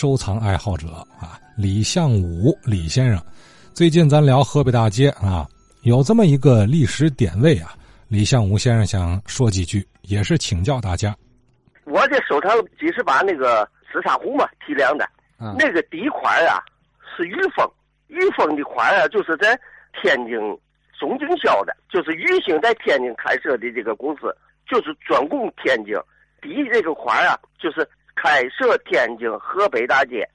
收藏爱好者啊，李向武李先生。最近咱聊河北大街啊，有这么一个历史点位啊，李向武先生想说几句，也是请教大家。我这收藏几十把那个紫砂壶嘛，提梁的，嗯那个底款啊是玉凤，玉凤的款啊就是在天津总经销的，就是玉兴在天津开设的这个公司，就是专供天津。底这个款啊就是开设天津河北大街，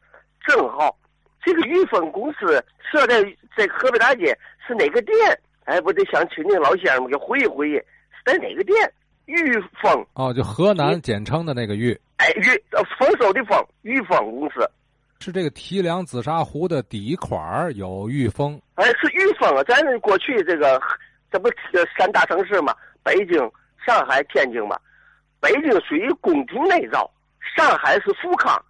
正好这个玉丰公司设在在河北大街是哪个店？哎，我得想请那老先生们给回忆回忆，是在哪个店？玉丰哦，就河南简称的那个玉，哎，玉呃丰收的丰，玉丰公司，是这个提梁紫砂壶的底款儿有玉丰。哎，是玉丰啊。咱过去这个这不呃三大城市嘛，北京、上海、天津嘛。北京属于宫廷内造，上海是富康，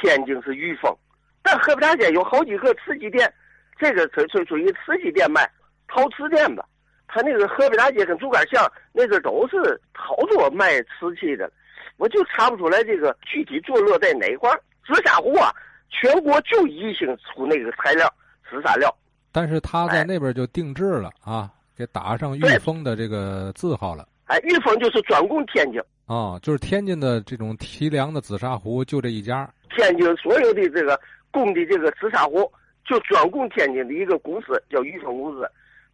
天津是裕丰。但河北大街有好几个瓷器店，这个属属属于瓷器店卖，陶瓷店吧。他那个河北大街跟竹竿巷那阵都是好多卖瓷器的，我就查不出来这个具体坐落在哪块儿。紫砂壶啊，全国就宜兴出那个材料，紫砂料。但是他在哎那边就定制了啊，给打上裕丰的这个字号了。哎，玉峰就是专供天津，哦，就是天津的这种提梁的紫砂壶就这一家。天津所有的这个供的这个紫砂壶，就专供天津的一个公司，叫玉峰公司。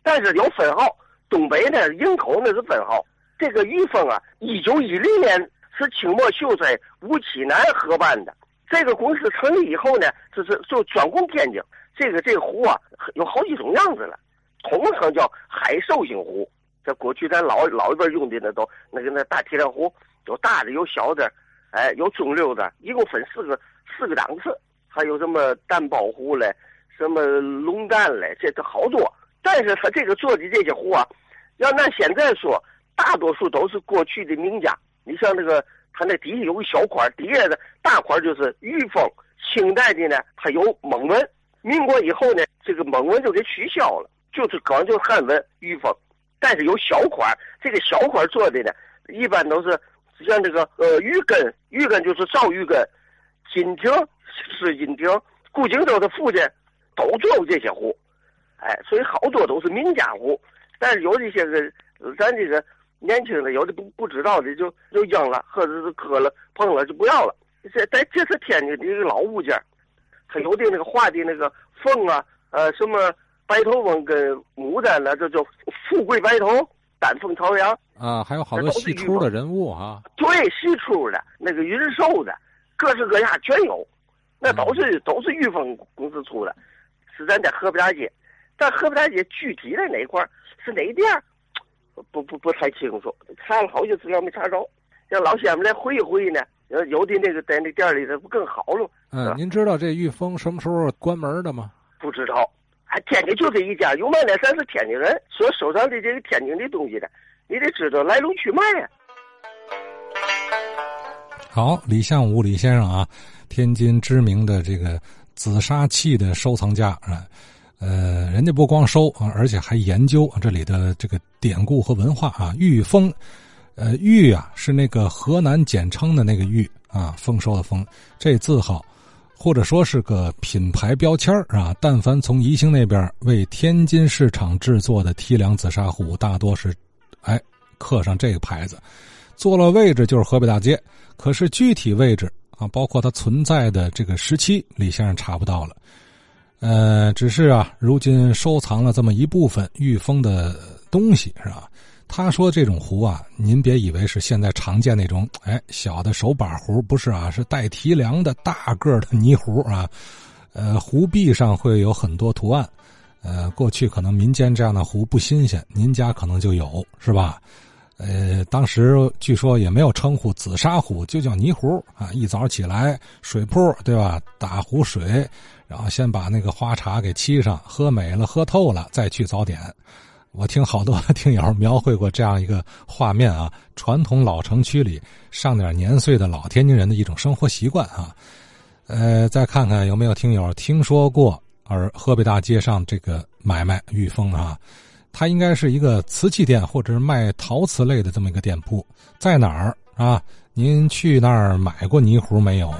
但是有分号，东北呢营口那是分号。这个玉峰啊，一九一零年是清末秀才吴启南合办的。这个公司成立以后呢，就是就专供天津。这个这个壶啊，有好几种样子了，统称叫海寿星壶。在过去咱老老一辈用的那都那个那大提梁壶，有大的有小的，哎，有中溜的，一共分四个四个档次，还有什么蛋包壶嘞，什么龙蛋嘞，这都好多。但是他这个做的这些壶啊，要按现在说，大多数都是过去的名家。你像那个，他那底下有个小款，底下的大款就是玉峰。清代的呢，它有蒙文，民国以后呢，这个蒙文就给取消了，就是光就汉文玉峰。但是有小款，这个小款做的呢，一般都是像这个呃玉根，玉根就是赵玉根，金亭、是金亭、顾景舟的父亲都做过这些壶，哎，所以好多都是名家壶。但是有一些个咱这个年轻的，有的不不知道的就就扔了，或者是磕了碰了就不要了。这但这是天津的一个老物件，它有的那个画的那个凤啊，呃什么。白头翁跟牡丹呢，这叫富贵白头，丹凤朝阳啊，还有好多戏出的人物啊。对，戏出的那个云寿的，各式各样全有，那都是、嗯、都是玉峰公司出的，是咱在河北大街，但河北大街具体在哪块是哪店不不不太清楚，查了好些资料没查着，让老先生来回忆回忆呢。有的那个在那店里头不更好了？嗯，您知道这玉峰什么时候关门的吗？不知道。哎，天津就这一家，有嘛呢？咱是天津人，所收藏的这个天津的东西的，你得知道来龙去脉呀。好，李向武李先生啊，天津知名的这个紫砂器的收藏家啊，呃，人家不光收啊，而且还研究这里的这个典故和文化啊。玉峰，呃，玉啊是那个河南简称的那个玉啊，丰收的丰，这字号。或者说是个品牌标签啊，但凡从宜兴那边为天津市场制作的提梁紫砂壶，大多是，哎，刻上这个牌子，坐了位置就是河北大街。可是具体位置啊，包括它存在的这个时期，李先生查不到了。呃，只是啊，如今收藏了这么一部分御风的东西，是吧？他说：“这种壶啊，您别以为是现在常见那种，哎，小的手把壶，不是啊，是带提梁的大个的泥壶啊。呃，壶壁上会有很多图案。呃，过去可能民间这样的壶不新鲜，您家可能就有，是吧？呃，当时据说也没有称呼紫砂壶，就叫泥壶啊。一早起来，水铺对吧？打壶水，然后先把那个花茶给沏上，喝美了，喝透了，再去早点。”我听好多听友描绘过这样一个画面啊，传统老城区里上点年岁的老天津人的一种生活习惯啊。呃，再看看有没有听友听说过而河北大街上这个买卖玉峰啊，它应该是一个瓷器店或者是卖陶瓷类的这么一个店铺，在哪儿啊？您去那儿买过泥壶没有？